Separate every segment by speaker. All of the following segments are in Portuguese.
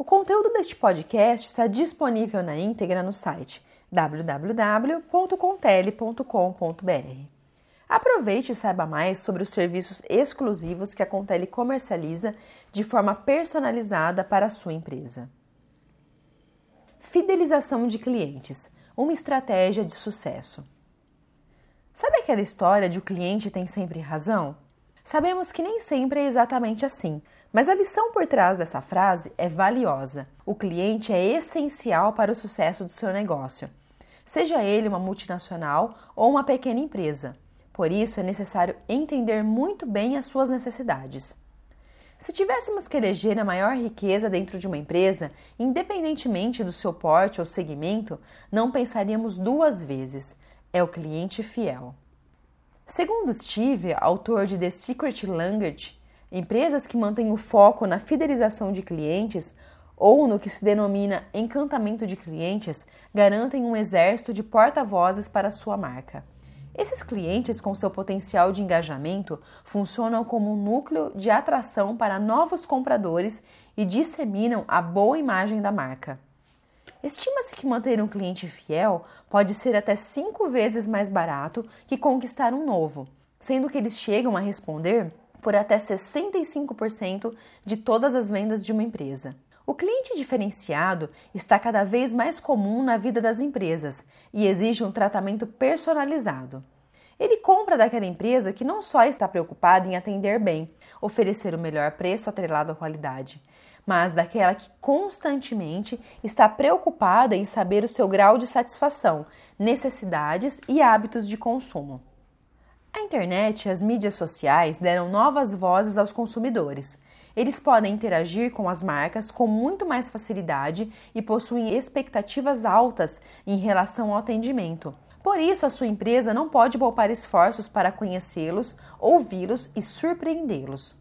Speaker 1: O conteúdo deste podcast está disponível na íntegra no site www.contele.com.br. Aproveite e saiba mais sobre os serviços exclusivos que a Contele comercializa de forma personalizada para a sua empresa. Fidelização de clientes uma estratégia de sucesso. Sabe aquela história de o cliente tem sempre razão? Sabemos que nem sempre é exatamente assim, mas a lição por trás dessa frase é valiosa. O cliente é essencial para o sucesso do seu negócio, seja ele uma multinacional ou uma pequena empresa. Por isso, é necessário entender muito bem as suas necessidades. Se tivéssemos que eleger a maior riqueza dentro de uma empresa, independentemente do seu porte ou segmento, não pensaríamos duas vezes. É o cliente fiel. Segundo Steve, autor de The Secret Language, empresas que mantêm o foco na fidelização de clientes ou no que se denomina encantamento de clientes garantem um exército de porta-vozes para sua marca. Esses clientes, com seu potencial de engajamento, funcionam como um núcleo de atração para novos compradores e disseminam a boa imagem da marca. Estima-se que manter um cliente fiel pode ser até cinco vezes mais barato que conquistar um novo, sendo que eles chegam a responder por até 65% de todas as vendas de uma empresa. O cliente diferenciado está cada vez mais comum na vida das empresas e exige um tratamento personalizado. Ele compra daquela empresa que não só está preocupada em atender bem, oferecer o melhor preço atrelado à qualidade, mas daquela que constantemente está preocupada em saber o seu grau de satisfação, necessidades e hábitos de consumo. Internet as mídias sociais deram novas vozes aos consumidores eles podem interagir com as marcas com muito mais facilidade e possuem expectativas altas em relação ao atendimento. Por isso, a sua empresa não pode poupar esforços para conhecê-los, ouvi-los e surpreendê-los.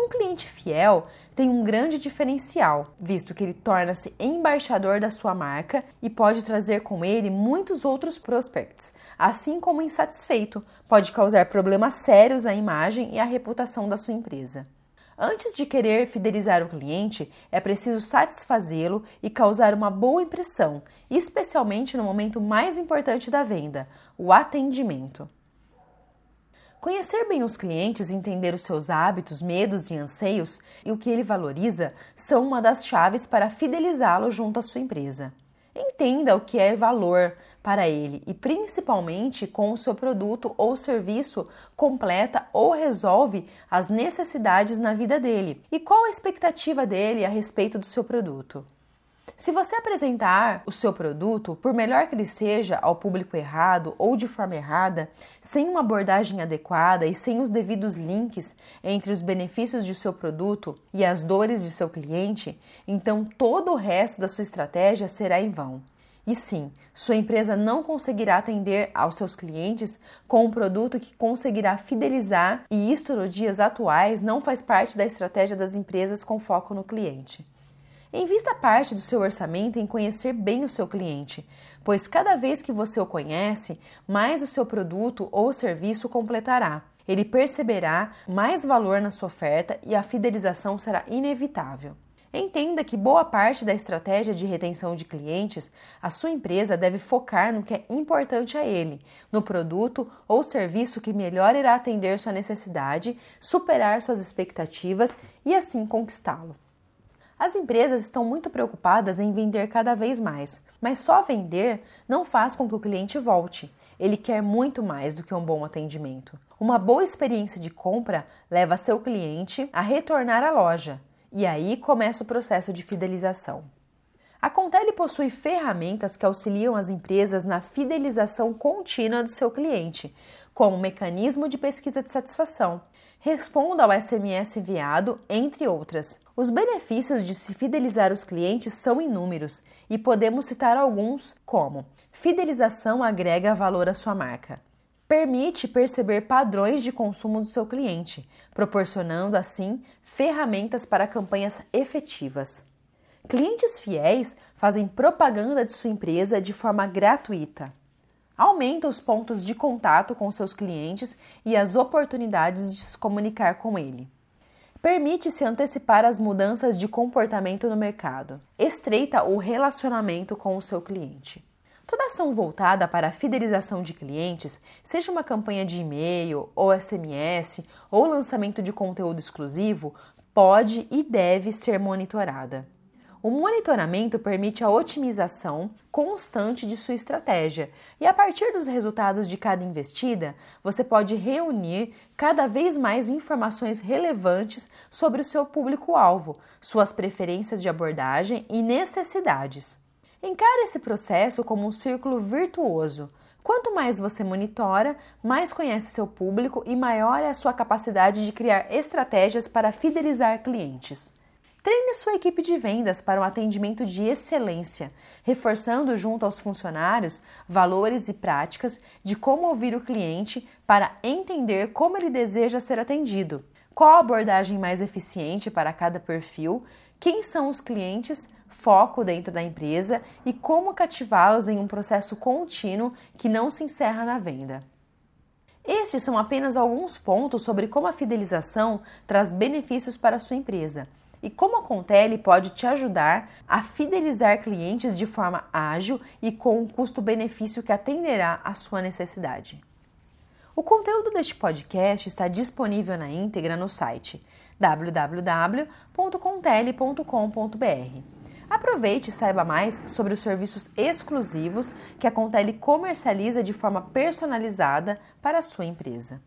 Speaker 1: Um cliente fiel tem um grande diferencial, visto que ele torna-se embaixador da sua marca e pode trazer com ele muitos outros prospects, assim como insatisfeito, pode causar problemas sérios à imagem e à reputação da sua empresa. Antes de querer fidelizar o cliente, é preciso satisfazê-lo e causar uma boa impressão, especialmente no momento mais importante da venda, o atendimento. Conhecer bem os clientes, entender os seus hábitos, medos e anseios e o que ele valoriza são uma das chaves para fidelizá-lo junto à sua empresa. Entenda o que é valor, para ele e principalmente com o seu produto ou serviço completa ou resolve as necessidades na vida dele e qual a expectativa dele a respeito do seu produto. Se você apresentar o seu produto, por melhor que ele seja, ao público errado ou de forma errada, sem uma abordagem adequada e sem os devidos links entre os benefícios de seu produto e as dores de seu cliente, então todo o resto da sua estratégia será em vão. E sim, sua empresa não conseguirá atender aos seus clientes com um produto que conseguirá fidelizar, e isto nos dias atuais não faz parte da estratégia das empresas com foco no cliente. Invista parte do seu orçamento em conhecer bem o seu cliente, pois cada vez que você o conhece, mais o seu produto ou serviço completará. Ele perceberá mais valor na sua oferta e a fidelização será inevitável. Entenda que boa parte da estratégia de retenção de clientes, a sua empresa deve focar no que é importante a ele, no produto ou serviço que melhor irá atender sua necessidade, superar suas expectativas e assim conquistá-lo. As empresas estão muito preocupadas em vender cada vez mais, mas só vender não faz com que o cliente volte. Ele quer muito mais do que um bom atendimento. Uma boa experiência de compra leva seu cliente a retornar à loja, e aí começa o processo de fidelização. A Contele possui ferramentas que auxiliam as empresas na fidelização contínua do seu cliente, como o mecanismo de pesquisa de satisfação. Responda ao SMS enviado, entre outras. Os benefícios de se fidelizar os clientes são inúmeros e podemos citar alguns, como: fidelização agrega valor à sua marca, permite perceber padrões de consumo do seu cliente, proporcionando assim ferramentas para campanhas efetivas. Clientes fiéis fazem propaganda de sua empresa de forma gratuita. Aumenta os pontos de contato com seus clientes e as oportunidades de se comunicar com ele. Permite-se antecipar as mudanças de comportamento no mercado. Estreita o relacionamento com o seu cliente. Toda ação voltada para a fidelização de clientes, seja uma campanha de e-mail ou SMS ou lançamento de conteúdo exclusivo, pode e deve ser monitorada. O monitoramento permite a otimização constante de sua estratégia e, a partir dos resultados de cada investida, você pode reunir cada vez mais informações relevantes sobre o seu público-alvo, suas preferências de abordagem e necessidades. Encare esse processo como um círculo virtuoso. Quanto mais você monitora, mais conhece seu público e maior é a sua capacidade de criar estratégias para fidelizar clientes. Treine sua equipe de vendas para um atendimento de excelência, reforçando junto aos funcionários valores e práticas de como ouvir o cliente para entender como ele deseja ser atendido, qual a abordagem mais eficiente para cada perfil, quem são os clientes, foco dentro da empresa e como cativá-los em um processo contínuo que não se encerra na venda. Estes são apenas alguns pontos sobre como a fidelização traz benefícios para a sua empresa e como a Contele pode te ajudar a fidelizar clientes de forma ágil e com um custo-benefício que atenderá à sua necessidade. O conteúdo deste podcast está disponível na íntegra no site www.contele.com.br. Aproveite e saiba mais sobre os serviços exclusivos que a Contele comercializa de forma personalizada para a sua empresa.